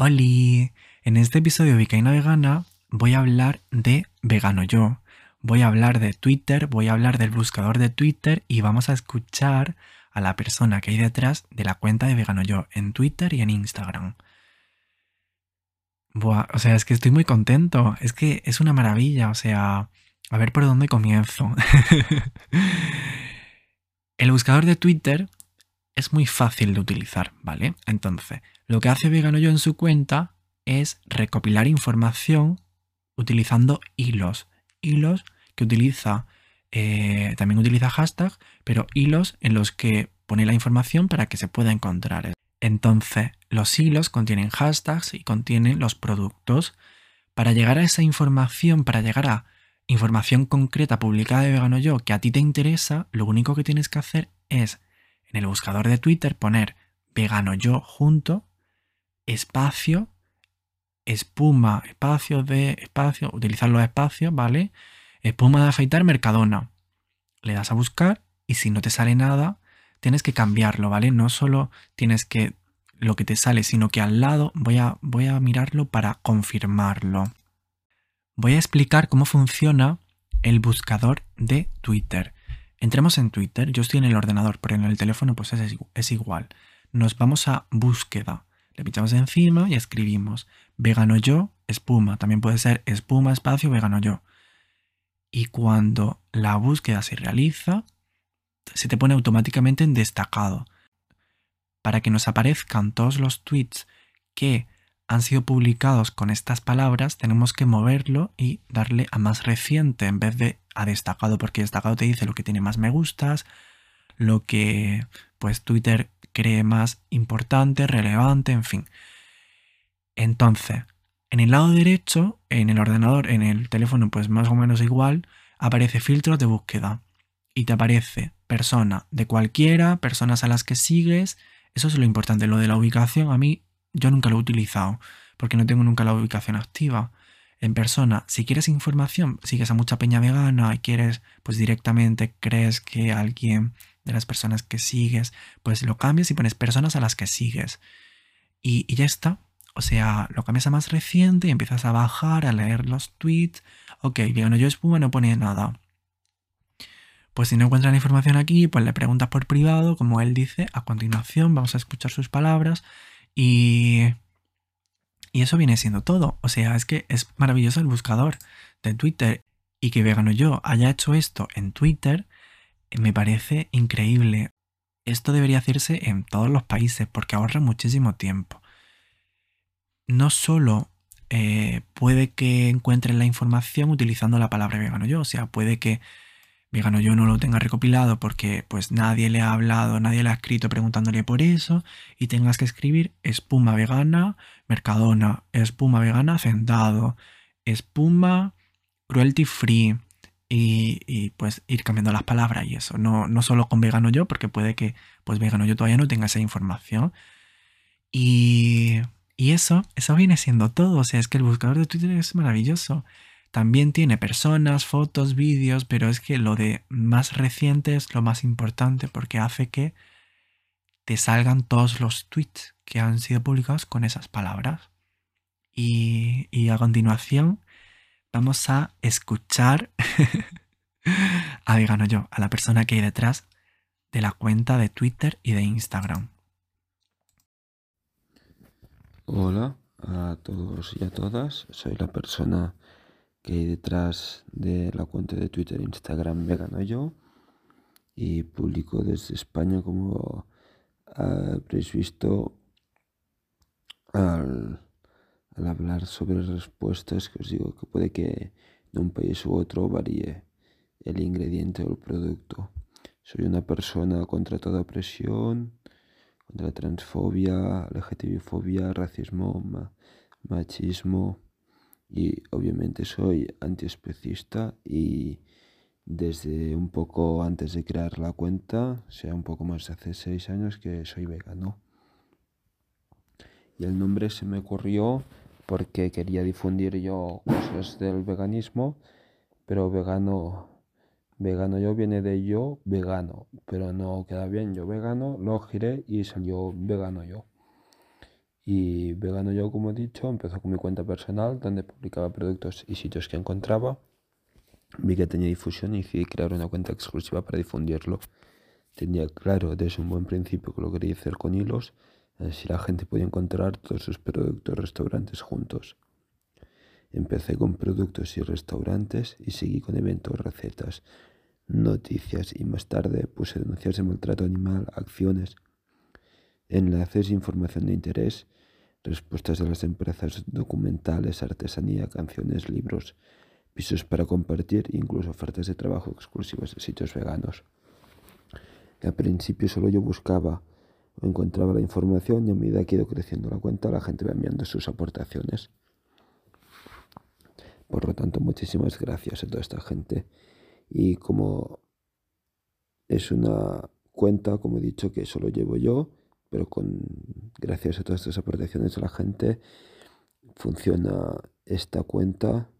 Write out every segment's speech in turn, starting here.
Oli, en este episodio de Vicaína Vegana voy a hablar de Vegano Yo. Voy a hablar de Twitter, voy a hablar del buscador de Twitter y vamos a escuchar a la persona que hay detrás de la cuenta de Vegano Yo en Twitter y en Instagram. Buah, o sea, es que estoy muy contento, es que es una maravilla, o sea, a ver por dónde comienzo. El buscador de Twitter es muy fácil de utilizar, ¿vale? Entonces, lo que hace Vegano Yo en su cuenta es recopilar información utilizando hilos. Hilos que utiliza, eh, también utiliza hashtag, pero hilos en los que pone la información para que se pueda encontrar. Entonces, los hilos contienen hashtags y contienen los productos. Para llegar a esa información, para llegar a información concreta publicada de Vegano Yo que a ti te interesa, lo único que tienes que hacer es en el buscador de Twitter poner vegano yo junto, espacio, espuma, espacio de espacio, utilizar los espacios, ¿vale? Espuma de afeitar Mercadona. Le das a buscar y si no te sale nada, tienes que cambiarlo, ¿vale? No solo tienes que lo que te sale, sino que al lado voy a, voy a mirarlo para confirmarlo. Voy a explicar cómo funciona el buscador de Twitter. Entremos en Twitter, yo estoy en el ordenador, pero en el teléfono pues es, igual. Nos vamos a búsqueda, le pinchamos encima y escribimos vegano yo, espuma, también puede ser espuma, espacio, vegano yo. Y cuando la búsqueda se realiza, se te pone automáticamente en destacado. Para que nos aparezcan todos los tweets que han sido publicados con estas palabras, tenemos que moverlo y darle a más reciente en vez de a destacado, porque destacado te dice lo que tiene más me gustas, lo que pues Twitter cree más importante, relevante, en fin. Entonces, en el lado derecho, en el ordenador, en el teléfono, pues más o menos igual, aparece filtros de búsqueda y te aparece persona de cualquiera, personas a las que sigues. Eso es lo importante. Lo de la ubicación a mí yo nunca lo he utilizado porque no tengo nunca la ubicación activa. En persona, si quieres información, sigues a mucha peña vegana y quieres, pues directamente crees que alguien de las personas que sigues, pues lo cambias y pones personas a las que sigues. Y, y ya está. O sea, lo cambias a más reciente y empiezas a bajar, a leer los tweets. Ok, vegano yo espuma no pone nada. Pues si no encuentras la información aquí, pues le preguntas por privado, como él dice. A continuación vamos a escuchar sus palabras y, y eso viene siendo todo. O sea, es que es maravilloso el buscador de Twitter y que Vegano Yo haya hecho esto en Twitter me parece increíble. Esto debería hacerse en todos los países porque ahorra muchísimo tiempo. No solo eh, puede que encuentren la información utilizando la palabra vegano yo, o sea, puede que Vegano yo no lo tenga recopilado porque pues nadie le ha hablado, nadie le ha escrito preguntándole por eso y tengas que escribir espuma vegana, mercadona, espuma vegana, hacendado, espuma cruelty free y, pues ir cambiando las palabras y eso, no, no solo con vegano yo porque puede que pues vegano yo todavía no tenga esa información. Y, y eso, eso viene siendo todo, o sea, es que el buscador de Twitter es maravilloso. También tiene personas, fotos, vídeos, pero es que lo de más reciente es lo más importante porque hace que te salgan todos los tweets que han sido publicados con esas palabras. Y, a continuación vamos a escuchar a Vegano Yo, a la persona que hay detrás de la cuenta de Twitter y de Instagram. Hola a todos y a todas, soy la persona que hay detrás de la cuenta de Twitter e Instagram Vegano Yo y publico desde España como habréis visto al, hablar sobre respuestas que os digo que puede que de un país u otro varíe el ingrediente o el producto. Soy una persona contra toda opresión, contra transfobia, LGTBfobia, racismo, machismo y obviamente soy antiespecista y desde un poco antes de crear la cuenta, sea un poco más de hace seis años que soy vegano. Y el nombre se me ocurrió porque quería difundir yo cosas del veganismo, pero vegano, vegano yo viene de yo vegano, pero no queda bien yo vegano, lo giré y salió vegano yo. Y Vegano Yo, como he dicho, empezó con mi cuenta personal donde publicaba productos y sitios que encontraba. Vi que tenía difusión y decidí crear una cuenta exclusiva para difundirlo. Tenía claro desde un buen principio que lo quería hacer con hilos, así la gente podía encontrar todos sus productos restaurantes juntos. Empecé con productos y restaurantes y seguí con eventos, recetas, noticias y más tarde puse denuncias de maltrato animal, acciones, enlaces, información de interés, respuestas de las empresas documentales, artesanía, canciones, libros, pisos para compartir e incluso ofertas de trabajo exclusivas de sitios veganos. Al principio solo yo buscaba o encontraba la información y a medida que ha ido creciendo la cuenta la gente va enviando sus aportaciones. Por lo tanto, muchísimas gracias a toda esta gente. Y como es una cuenta, como he dicho, que solo llevo yo, pero con gracias a todas estas aportaciones de la gente, funciona esta cuenta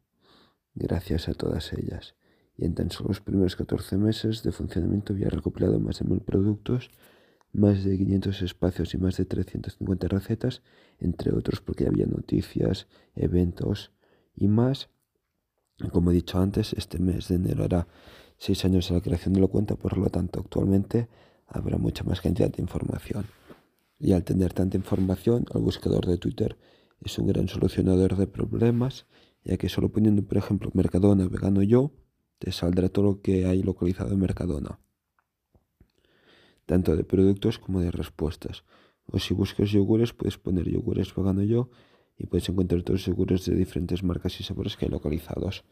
gracias a todas ellas. Y en tan solo los primeros 14 meses de funcionamiento había recopilado más de mil productos, más de 500 espacios y más de 350 recetas, entre otros porque había noticias, eventos y más. Como he dicho antes, este mes de enero hará seis años de la creación de la cuenta, por lo tanto actualmente habrá mucha más cantidad de información. Y al tener tanta información, el buscador de Twitter es un gran solucionador de problemas, ya que solo poniendo, por ejemplo, Mercadona vegano yo, te saldrá todo lo que hay localizado en Mercadona, tanto de productos como de respuestas. O si buscas yogures, puedes poner yogures vegano yo y puedes encontrar todos los seguros de diferentes marcas y sabores que hay localizados.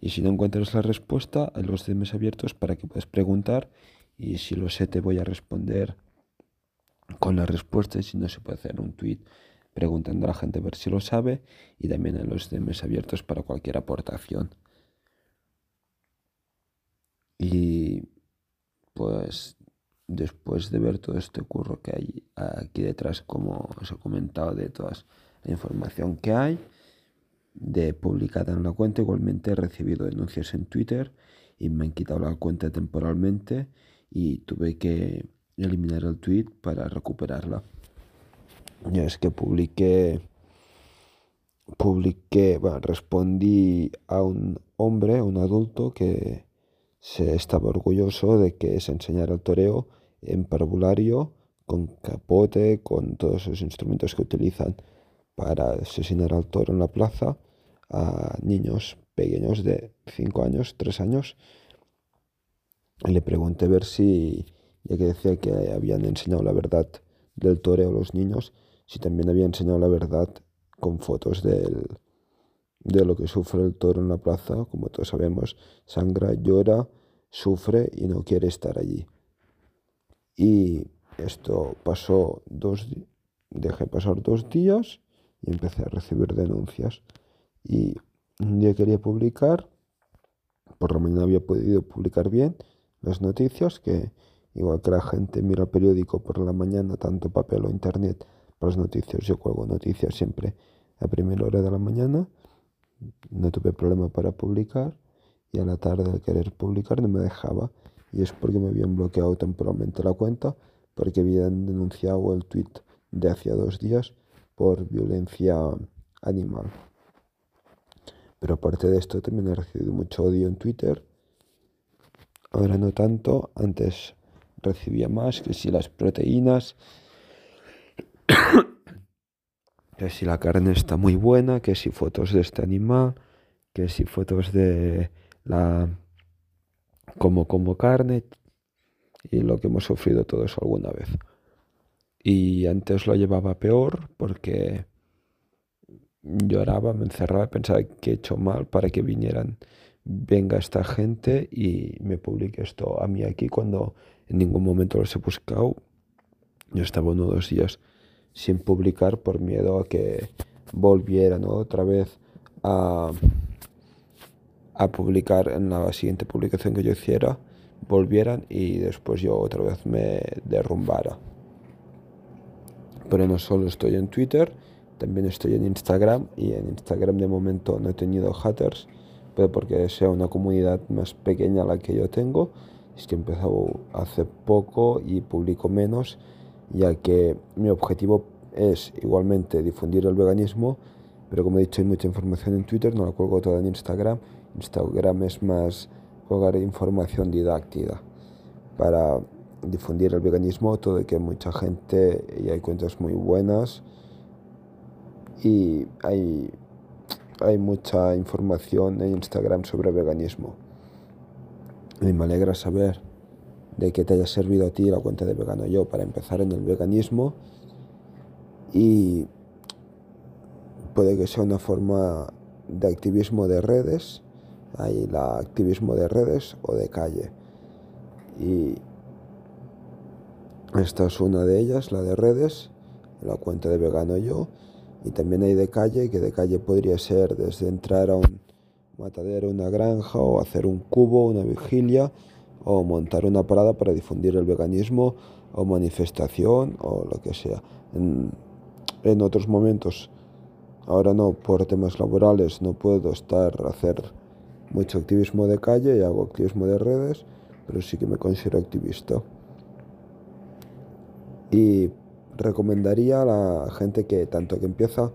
Y si no encuentras la respuesta, hay los DMs abiertos para que puedas preguntar y si lo sé te voy a responder con la respuesta y si no se puede hacer un tweet preguntando a la gente a ver si lo sabe y también en los DMs abiertos para cualquier aportación. Y pues después de ver todo este curro que hay aquí detrás, como os he comentado, de todas la información que hay de publicada en la cuenta. Igualmente he recibido denuncias en Twitter y me han quitado la cuenta temporalmente y tuve que eliminar el tweet para recuperarla. Ya es que publiqué, publiqué, bueno, respondí a un hombre, un adulto que se estaba orgulloso de que se enseñara el toreo en parvulario con capote, con todos los instrumentos que utilizan para asesinar al toro en la plaza a niños pequeños de 5 años, 3 años. Y le pregunté ver si, ya que decía que habían enseñado la verdad del toreo a los niños, si también había enseñado la verdad con fotos del, de lo que sufre el toro en la plaza. Como todos sabemos, sangra, llora, sufre y no quiere estar allí. Y esto pasó dos, dejé pasar dos días y empecé a recibir denuncias. Y un día quería publicar, por la mañana había podido publicar bien las noticias, que igual que la gente mira periódico por la mañana, tanto papel o internet, para las noticias, yo cuelgo noticias siempre a primera hora de la mañana, no tuve problema para publicar y a la tarde al querer publicar no me dejaba y es porque me habían bloqueado temporalmente la cuenta porque habían denunciado el tweet de hacía dos días por violencia animal. Pero aparte de esto también he recibido mucho odio en Twitter. Ahora no tanto, antes recibía más, que si las proteínas, que si la carne está muy buena, que si fotos de este animal, que si fotos de la como como carne y lo que hemos sufrido todos alguna vez. Y antes lo llevaba peor porque lloraba, me encerraba, pensaba que he hecho mal para que vinieran, venga esta gente y me publique esto a mí aquí cuando en ningún momento los he buscado. Yo estaba uno o dos días sin publicar por miedo a que volvieran otra vez a, a publicar en la siguiente publicación que yo hiciera, volvieran y después yo otra vez me derrumbara. Pero no solo estoy en Twitter, también estoy en Instagram y en Instagram de momento no he tenido haters, pero porque sea una comunidad más pequeña la que yo tengo, es que he empezado hace poco y publico menos, ya que mi objetivo es igualmente difundir el veganismo, pero como he dicho hay mucha información en Twitter, no la cuelgo toda en Instagram. Instagram es más colgar información didáctica para difundir el veganismo, todo que mucha gente y hay cuentas muy buenas y hay, hay mucha información en Instagram sobre veganismo. Y me alegra saber de que te haya servido a ti la cuenta de Vegano Yo para empezar en el veganismo y puede que sea una forma de activismo de redes, hay la activismo de redes o de calle. Y esta es una de ellas, la de redes, la cuenta de Vegano Yo. Y también hay de calle, que de calle podría ser desde entrar a un matadero, una granja, o hacer un cubo, una vigilia, o montar una parada para difundir el veganismo, o manifestación, o lo que sea. En, otros momentos, ahora no, por temas laborales, no puedo estar a hacer mucho activismo de calle y hago activismo de redes, pero sí que me considero activista. Y recomendaría a la gente que tanto que empieza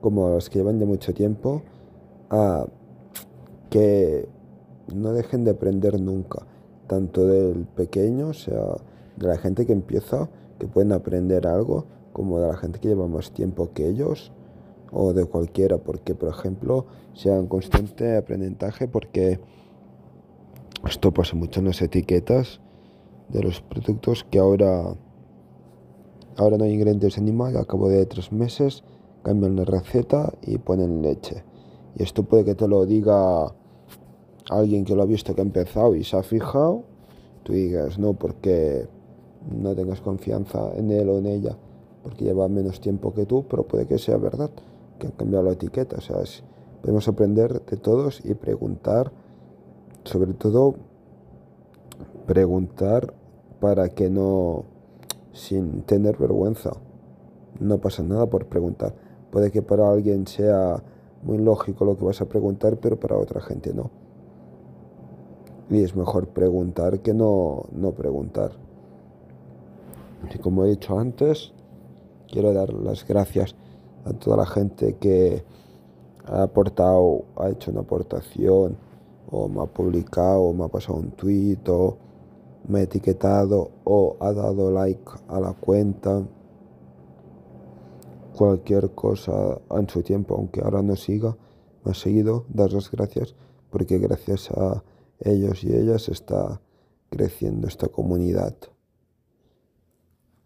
como a los que llevan ya mucho tiempo a que no dejen de aprender nunca, tanto del pequeño, o sea, de la gente que empieza, que pueden aprender algo, como de la gente que lleva más tiempo que ellos, o de cualquiera, porque por ejemplo sean constante aprendizaje, porque esto pasa mucho en las etiquetas de los productos que ahora Ahora no hay ingredientes animales, a cabo de tres meses cambian la receta y ponen leche. Y esto puede que te lo diga alguien que lo ha visto que ha empezado y se ha fijado. Tú digas, no, porque no tengas confianza en él o en ella, porque lleva menos tiempo que tú, pero puede que sea verdad, que han cambiado la etiqueta. O sea, podemos aprender de todos y preguntar, sobre todo preguntar para que no sin tener vergüenza. No pasa nada por preguntar. Puede que para alguien sea muy lógico lo que vas a preguntar, pero para otra gente no. Y es mejor preguntar que no, no preguntar. Y como he dicho antes, quiero dar las gracias a toda la gente que ha aportado, ha hecho una aportación, o me ha publicado, o me ha pasado un tweet, o me ha etiquetado o ha dado like a la cuenta. Cualquier cosa en su tiempo, aunque ahora no siga, me ha seguido, dar las gracias, porque gracias a ellos y ellas está creciendo esta comunidad.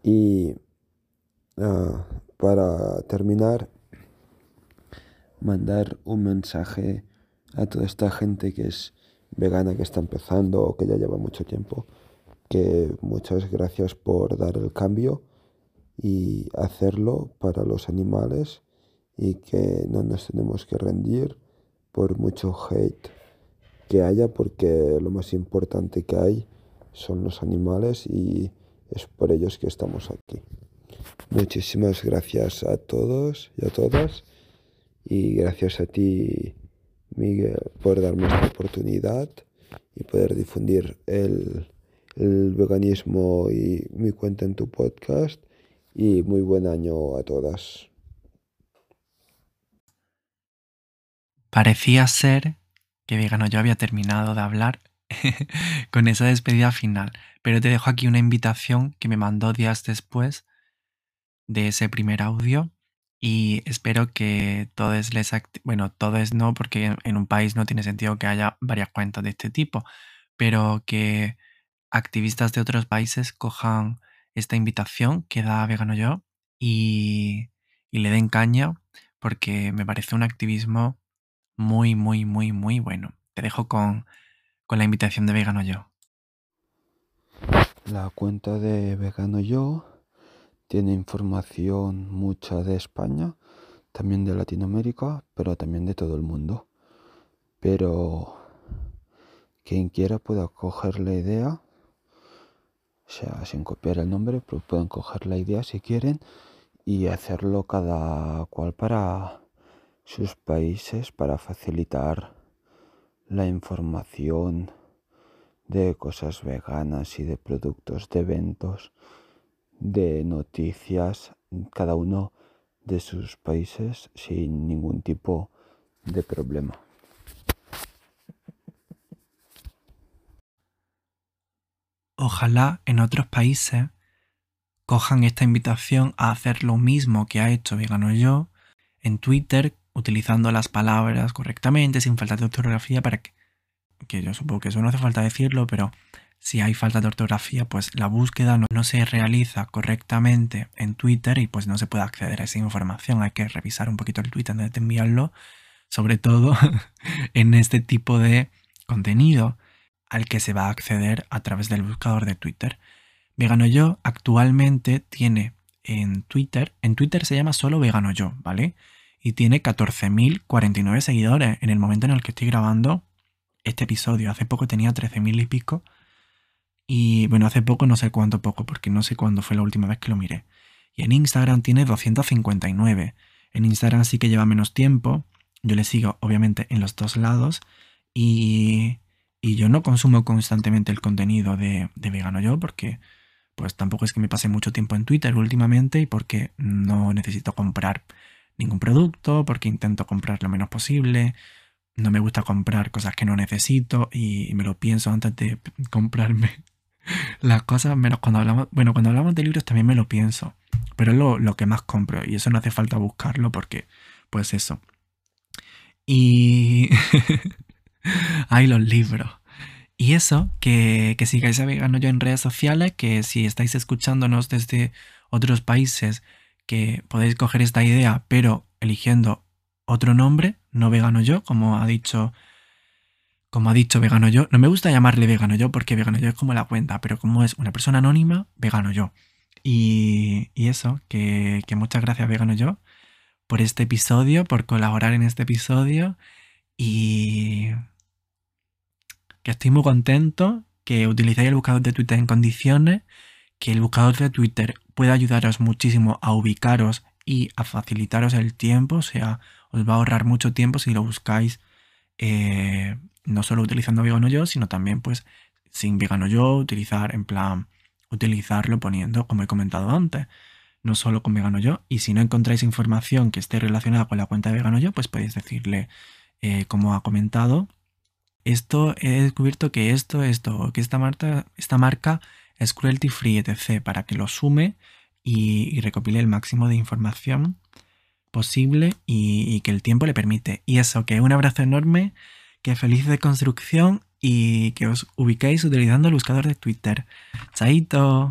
Y ah, para terminar, mandar un mensaje a toda esta gente que es vegana, que está empezando o que ya lleva mucho tiempo que muchas gracias por dar el cambio y hacerlo para los animales y que no nos tenemos que rendir por mucho hate que haya porque lo más importante que hay son los animales y es por ellos que estamos aquí. Muchísimas gracias a todos y a todas y gracias a ti Miguel por darme esta oportunidad y poder difundir el el veganismo y mi cuenta en tu podcast. Y muy buen año a todas. Parecía ser que Vegano yo había terminado de hablar con esa despedida final, pero te dejo aquí una invitación que me mandó días después de ese primer audio y espero que todos les bueno, todos no porque en un país no tiene sentido que haya varias cuentas de este tipo, pero que activistas de otros países cojan esta invitación que da Vegano Yo y, le den caña porque me parece un activismo muy, muy, muy, muy bueno. Te dejo con, con la invitación de Vegano Yo. La cuenta de Vegano Yo tiene información mucha de España, también de Latinoamérica, pero también de todo el mundo. Pero quien quiera pueda coger la idea o sea, sin copiar el nombre, pero pueden coger la idea si quieren y hacerlo cada cual para sus países para facilitar la información de cosas veganas y de productos de eventos, de noticias cada uno de sus países sin ningún tipo de problema. Ojalá en otros países cojan esta invitación a hacer lo mismo que ha hecho Vegano Yo en Twitter, utilizando las palabras correctamente, sin falta de ortografía, para que, yo supongo que eso no hace falta decirlo, pero si hay falta de ortografía, pues la búsqueda no, se realiza correctamente en Twitter y pues no se puede acceder a esa información. Hay que revisar un poquito el Twitter antes de enviarlo, sobre todo en este tipo de contenido al que se va a acceder a través del buscador de Twitter. Vegano Yo actualmente tiene en Twitter, en Twitter se llama solo Vegano Yo, ¿vale? Y tiene 14.049 seguidores en el momento en el que estoy grabando este episodio. Hace poco tenía 13.000 y pico y bueno, hace poco, no sé cuánto poco, porque no sé cuándo fue la última vez que lo miré. Y en Instagram tiene 259. En Instagram sí que lleva menos tiempo. Yo le sigo, obviamente, en los dos lados. Y, y yo no consumo constantemente el contenido de, de Vegano Yo, porque pues tampoco es que me pase mucho tiempo en Twitter últimamente y porque no necesito comprar ningún producto, porque intento comprar lo menos posible. No me gusta comprar cosas que no necesito y me lo pienso antes de comprarme las cosas, menos cuando hablamos, bueno, cuando hablamos de libros también me lo pienso, pero es lo, que más compro y eso no hace falta buscarlo porque, pues eso. Y hay los libros. Y eso, que, que sigáis a Yo en redes sociales, que si estáis escuchándonos desde otros países, que podéis coger esta idea, pero eligiendo otro nombre, no Vegano Yo, como ha dicho como ha dicho Vegano Yo, no me gusta llamarle Vegano Yo porque Vegano Yo es como la cuenta, pero como es una persona anónima, Vegano Yo. Y, eso, que, muchas gracias Vegano Yo por este episodio, por colaborar en este episodio y que estoy muy contento, que utilicéis el buscador de Twitter en condiciones, que el buscador de Twitter puede ayudaros muchísimo a ubicaros y a facilitaros el tiempo, o sea, os va a ahorrar mucho tiempo si lo buscáis eh, no solo utilizando vegano yo, sino también pues sin vegano yo, utilizar en plan, utilizarlo poniendo, como he comentado antes, no solo con vegano yo, y si no encontráis información que esté relacionada con la cuenta de vegano yo, pues podéis decirle, eh, como ha comentado, esto he descubierto que esto, esto, que esta marca, esta marca es cruelty free, etc., para que lo sume y, recopile el máximo de información posible y, que el tiempo le permite. Y eso, que un abrazo enorme que feliz de construcción y que os ubiquéis utilizando el buscador de Twitter. Chaito.